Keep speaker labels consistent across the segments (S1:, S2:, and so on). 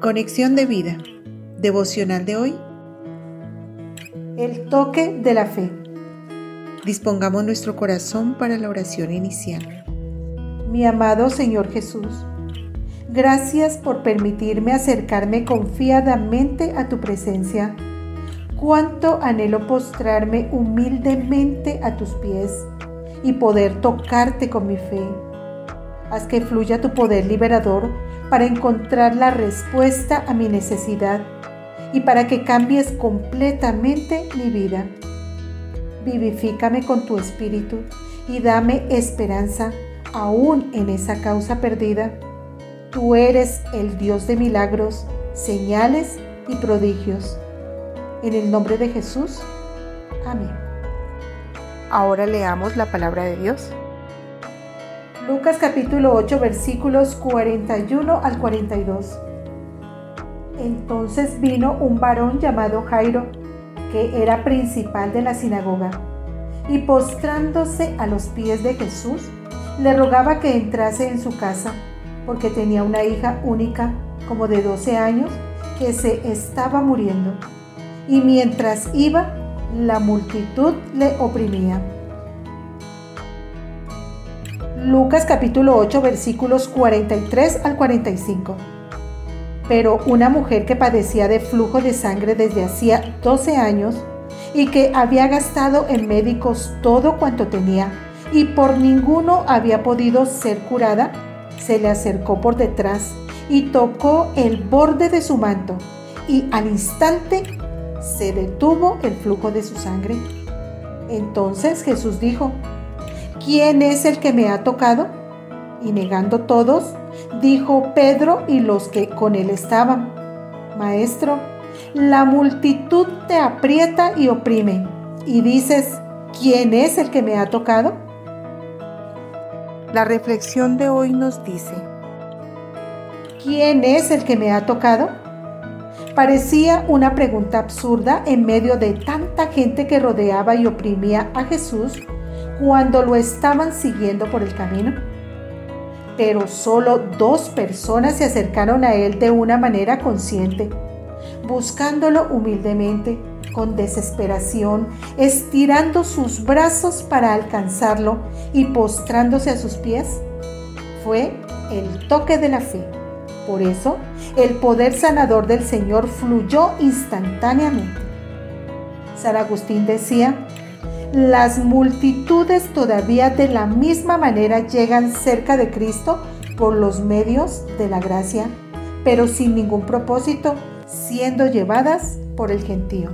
S1: Conexión de vida. Devocional de hoy.
S2: El toque de la fe.
S1: Dispongamos nuestro corazón para la oración inicial.
S2: Mi amado Señor Jesús, gracias por permitirme acercarme confiadamente a tu presencia. Cuánto anhelo postrarme humildemente a tus pies y poder tocarte con mi fe. Haz que fluya tu poder liberador para encontrar la respuesta a mi necesidad y para que cambies completamente mi vida. Vivifícame con tu espíritu y dame esperanza aún en esa causa perdida. Tú eres el Dios de milagros, señales y prodigios. En el nombre de Jesús. Amén.
S1: Ahora leamos la palabra de Dios.
S2: Lucas capítulo 8 versículos 41 al 42. Entonces vino un varón llamado Jairo, que era principal de la sinagoga, y postrándose a los pies de Jesús, le rogaba que entrase en su casa, porque tenía una hija única, como de 12 años, que se estaba muriendo. Y mientras iba, la multitud le oprimía. Lucas capítulo 8 versículos 43 al 45. Pero una mujer que padecía de flujo de sangre desde hacía 12 años y que había gastado en médicos todo cuanto tenía y por ninguno había podido ser curada, se le acercó por detrás y tocó el borde de su manto y al instante se detuvo el flujo de su sangre. Entonces Jesús dijo, ¿quién es el que me ha tocado? Y negando todos, dijo Pedro y los que con él estaban, Maestro, la multitud te aprieta y oprime, y dices, ¿quién es el que me ha tocado?
S1: La reflexión de hoy nos dice,
S2: ¿quién es el que me ha tocado? Parecía una pregunta absurda en medio de tanta gente que rodeaba y oprimía a Jesús cuando lo estaban siguiendo por el camino. Pero solo dos personas se acercaron a él de una manera consciente, buscándolo humildemente, con desesperación, estirando sus brazos para alcanzarlo y postrándose a sus pies. Fue el toque de la fe. Por eso, el poder sanador del Señor fluyó instantáneamente. San Agustín decía, las multitudes todavía de la misma manera llegan cerca de Cristo por los medios de la gracia, pero sin ningún propósito, siendo llevadas por el gentío.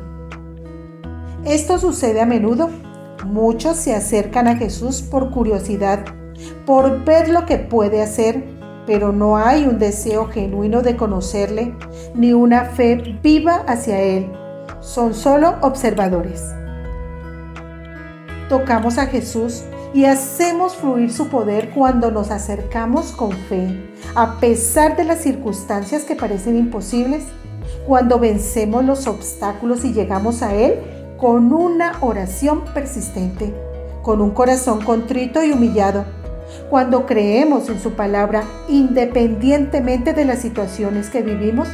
S2: Esto sucede a menudo. Muchos se acercan a Jesús por curiosidad, por ver lo que puede hacer, pero no hay un deseo genuino de conocerle, ni una fe viva hacia Él. Son solo observadores tocamos a Jesús y hacemos fluir su poder cuando nos acercamos con fe, a pesar de las circunstancias que parecen imposibles, cuando vencemos los obstáculos y llegamos a Él con una oración persistente, con un corazón contrito y humillado, cuando creemos en su palabra independientemente de las situaciones que vivimos,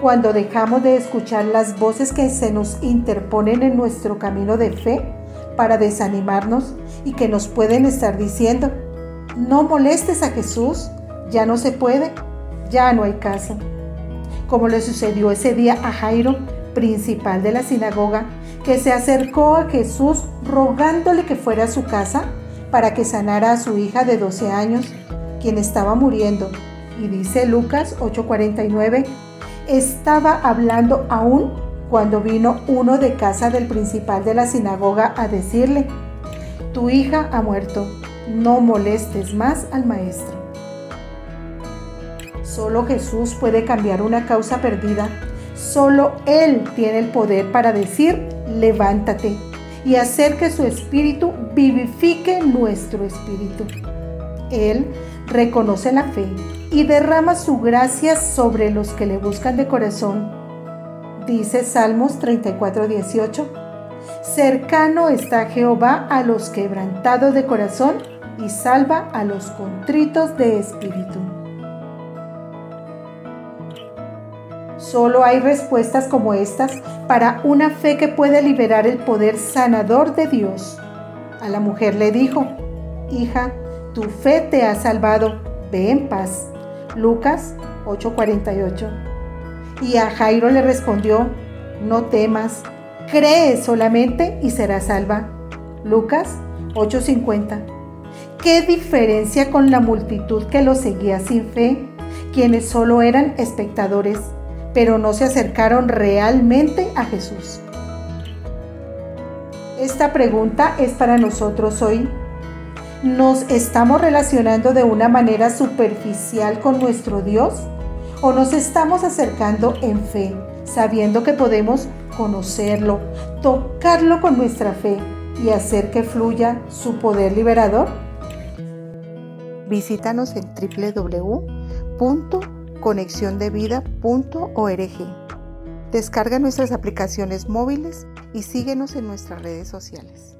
S2: cuando dejamos de escuchar las voces que se nos interponen en nuestro camino de fe para desanimarnos y que nos pueden estar diciendo, no molestes a Jesús, ya no se puede, ya no hay caso. Como le sucedió ese día a Jairo, principal de la sinagoga, que se acercó a Jesús rogándole que fuera a su casa para que sanara a su hija de 12 años, quien estaba muriendo. Y dice Lucas 8:49, estaba hablando aún cuando vino uno de casa del principal de la sinagoga a decirle, tu hija ha muerto, no molestes más al maestro. Solo Jesús puede cambiar una causa perdida. Solo Él tiene el poder para decir, levántate y hacer que su espíritu vivifique nuestro espíritu. Él reconoce la fe y derrama su gracia sobre los que le buscan de corazón dice Salmos 34, 18. Cercano está Jehová a los quebrantados de corazón y salva a los contritos de espíritu. Solo hay respuestas como estas para una fe que puede liberar el poder sanador de Dios. A la mujer le dijo, hija, tu fe te ha salvado, ve en paz. Lucas 8:48. Y a Jairo le respondió, no temas, cree solamente y serás salva. Lucas 8:50. ¿Qué diferencia con la multitud que lo seguía sin fe, quienes solo eran espectadores, pero no se acercaron realmente a Jesús? Esta pregunta es para nosotros hoy. ¿Nos estamos relacionando de una manera superficial con nuestro Dios? ¿O nos estamos acercando en fe, sabiendo que podemos conocerlo, tocarlo con nuestra fe y hacer que fluya su poder liberador?
S1: Visítanos en www.conexiondevida.org. Descarga nuestras aplicaciones móviles y síguenos en nuestras redes sociales.